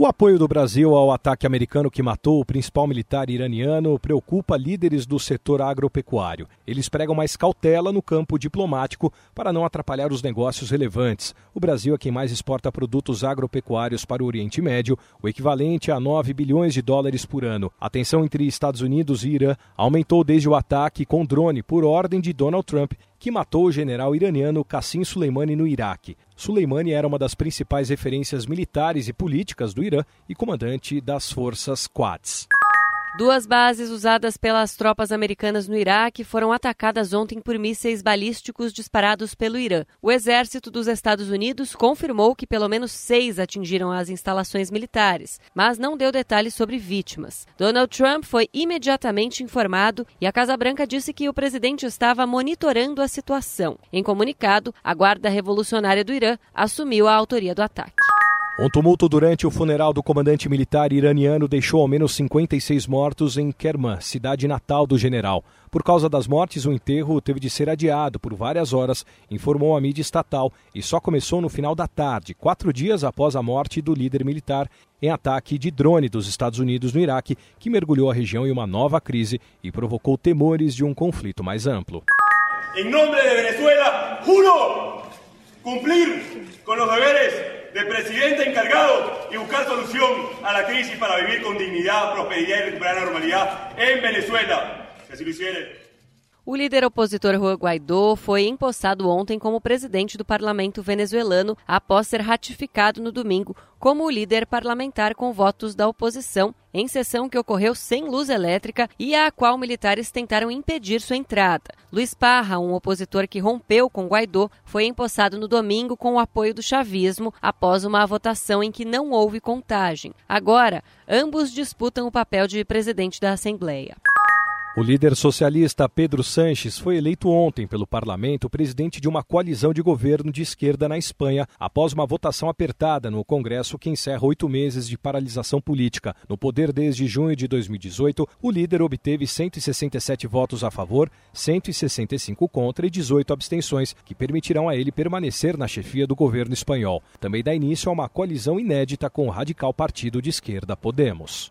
O apoio do Brasil ao ataque americano que matou o principal militar iraniano preocupa líderes do setor agropecuário. Eles pregam mais cautela no campo diplomático para não atrapalhar os negócios relevantes. O Brasil é quem mais exporta produtos agropecuários para o Oriente Médio, o equivalente a 9 bilhões de dólares por ano. A tensão entre Estados Unidos e Irã aumentou desde o ataque com drone por ordem de Donald Trump que matou o general iraniano Qassim Soleimani no Iraque. Soleimani era uma das principais referências militares e políticas do Irã e comandante das forças Quads. Duas bases usadas pelas tropas americanas no Iraque foram atacadas ontem por mísseis balísticos disparados pelo Irã. O exército dos Estados Unidos confirmou que pelo menos seis atingiram as instalações militares, mas não deu detalhes sobre vítimas. Donald Trump foi imediatamente informado e a Casa Branca disse que o presidente estava monitorando a situação. Em comunicado, a Guarda Revolucionária do Irã assumiu a autoria do ataque. Um tumulto durante o funeral do comandante militar iraniano deixou ao menos 56 mortos em Kerman, cidade natal do general. Por causa das mortes, o enterro teve de ser adiado por várias horas, informou a mídia estatal, e só começou no final da tarde, quatro dias após a morte do líder militar em ataque de drone dos Estados Unidos no Iraque, que mergulhou a região em uma nova crise e provocou temores de um conflito mais amplo. Em nome de Venezuela, juro cumprir com os deveres de presidente encargado y buscar solución a la crisis para vivir con dignidad, prosperidad y recuperar la normalidad en Venezuela. Si así lo. O líder opositor Juan Guaidó foi empossado ontem como presidente do parlamento venezuelano após ser ratificado no domingo como líder parlamentar com votos da oposição, em sessão que ocorreu sem luz elétrica e a qual militares tentaram impedir sua entrada. Luiz Parra, um opositor que rompeu com Guaidó, foi empossado no domingo com o apoio do chavismo após uma votação em que não houve contagem. Agora, ambos disputam o papel de presidente da Assembleia. O líder socialista Pedro Sanches foi eleito ontem pelo parlamento presidente de uma coalizão de governo de esquerda na Espanha, após uma votação apertada no Congresso que encerra oito meses de paralisação política. No poder desde junho de 2018, o líder obteve 167 votos a favor, 165 contra e 18 abstenções, que permitirão a ele permanecer na chefia do governo espanhol. Também dá início a uma coalizão inédita com o radical partido de esquerda Podemos.